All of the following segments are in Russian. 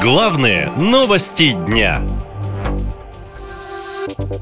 Главные новости дня.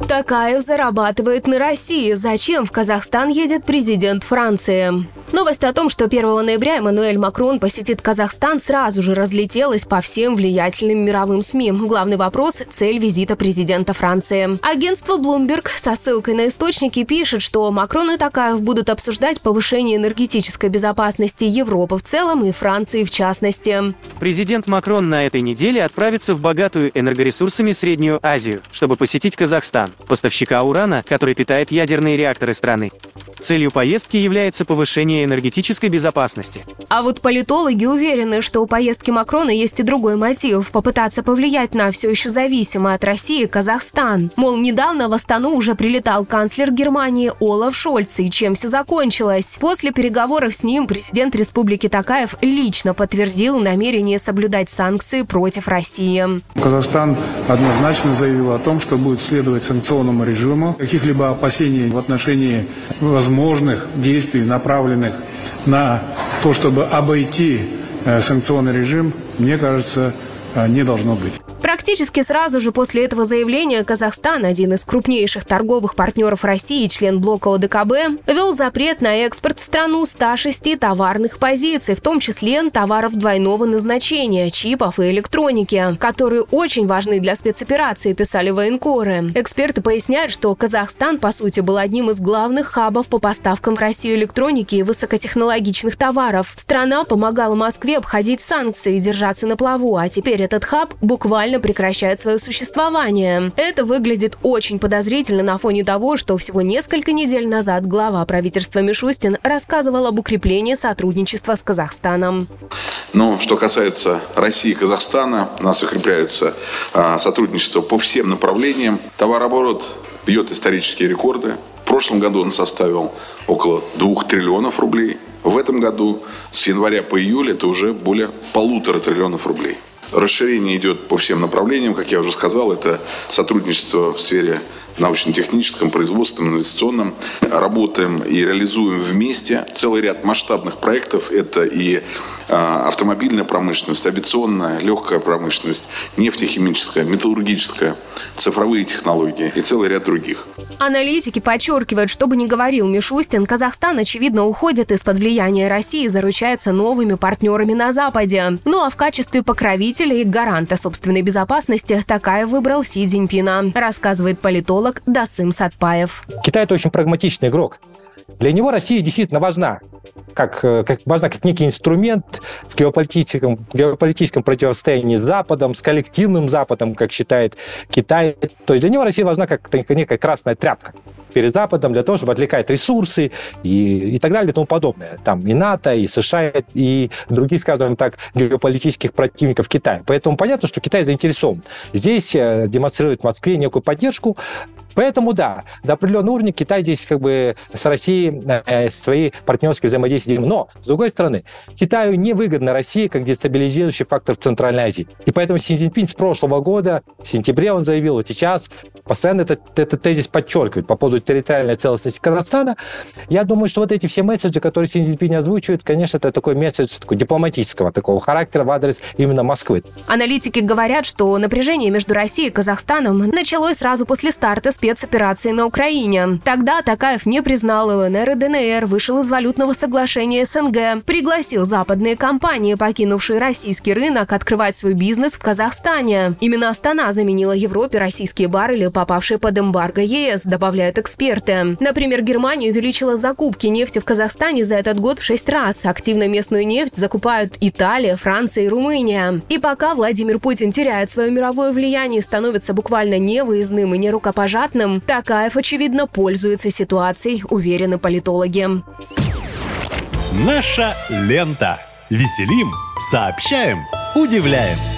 Такаев зарабатывает на России. Зачем в Казахстан едет президент Франции? Новость о том, что 1 ноября Эммануэль Макрон посетит Казахстан, сразу же разлетелась по всем влиятельным мировым СМИ. Главный вопрос – цель визита президента Франции. Агентство Bloomberg со ссылкой на источники пишет, что Макрон и Такаев будут обсуждать повышение энергетической безопасности Европы в целом и Франции в частности. Президент Макрон на этой неделе отправится в богатую энергоресурсами Среднюю Азию, чтобы посетить Казахстан, поставщика урана, который питает ядерные реакторы страны. Целью поездки является повышение энергетической безопасности. А вот политологи уверены, что у поездки Макрона есть и другой мотив – попытаться повлиять на все еще зависимый от России Казахстан. Мол, недавно в Астану уже прилетал канцлер Германии Олаф Шольц, и чем все закончилось? После переговоров с ним президент республики Такаев лично подтвердил намерение соблюдать санкции против России. Казахстан однозначно заявил о том, что будет следовать санкционному режиму. Каких-либо опасений в отношении возможных действий, направленных на то, чтобы обойти э, санкционный режим, мне кажется, э, не должно быть. Практически сразу же после этого заявления Казахстан, один из крупнейших торговых партнеров России, член блока ОДКБ, ввел запрет на экспорт в страну 106 товарных позиций, в том числе товаров двойного назначения, чипов и электроники, которые очень важны для спецоперации, писали военкоры. Эксперты поясняют, что Казахстан, по сути, был одним из главных хабов по поставкам в Россию электроники и высокотехнологичных товаров. Страна помогала Москве обходить санкции и держаться на плаву, а теперь этот хаб буквально формально прекращает свое существование. Это выглядит очень подозрительно на фоне того, что всего несколько недель назад глава правительства Мишустин рассказывал об укреплении сотрудничества с Казахстаном. Но что касается России и Казахстана, у нас укрепляются а, сотрудничество по всем направлениям. Товарооборот бьет исторические рекорды. В прошлом году он составил около 2 триллионов рублей. В этом году с января по июль это уже более полутора триллионов рублей. Расширение идет по всем направлениям, как я уже сказал, это сотрудничество в сфере научно-техническом, производственном, инвестиционном. Работаем и реализуем вместе целый ряд масштабных проектов. Это и а, автомобильная промышленность, авиационная, легкая промышленность, нефтехимическая, металлургическая, цифровые технологии и целый ряд других. Аналитики подчеркивают, что бы ни говорил Мишустин, Казахстан, очевидно, уходит из-под влияния России и заручается новыми партнерами на Западе. Ну а в качестве покровителя и гаранта собственной безопасности Такаев выбрал Си Цзиньпина, рассказывает политолог Дасым Сатпаев. Китай – это очень прагматичный игрок. Для него Россия действительно важна как, э, как важна как некий инструмент в геополитическом, геополитическом противостоянии с Западом, с коллективным Западом, как считает Китай. То есть для него Россия важна как некая красная тряпка перед Западом для того, чтобы отвлекать ресурсы и, и так далее и тому подобное. Там и НАТО, и США, и других, скажем так, геополитических противников Китая. Поэтому понятно, что Китай заинтересован. Здесь э, демонстрирует Москве некую поддержку, Поэтому да, до определенного уровня Китай здесь как бы с Россией э, свои партнерские взаимодействия. Но, с другой стороны, Китаю невыгодна Россия как дестабилизирующий фактор в Центральной Азии. И поэтому Си Цзиньпин с прошлого года, в сентябре он заявил, вот сейчас постоянно этот, этот тезис подчеркивает по поводу территориальной целостности Казахстана. Я думаю, что вот эти все месседжи, которые Си Цзиньпин озвучивает, конечно, это такой месседж такой дипломатического такого характера в адрес именно Москвы. Аналитики говорят, что напряжение между Россией и Казахстаном началось сразу после старта спецоперации на Украине. Тогда Такаев не признал ЛНР и ДНР, вышел из валютного соглашения СНГ, пригласил западные компании, покинувшие российский рынок, открывать свой бизнес в Казахстане. Именно Астана заменила Европе российские баррели, попавшие под эмбарго ЕС, добавляют эксперты. Например, Германия увеличила закупки нефти в Казахстане за этот год в 6 раз. Активно местную нефть закупают Италия, Франция и Румыния. И пока Владимир Путин теряет свое мировое влияние и становится буквально невыездным и нерукопожатным, адекватным, Такаев, очевидно, пользуется ситуацией, уверены политологи. Наша лента. Веселим, сообщаем, удивляем.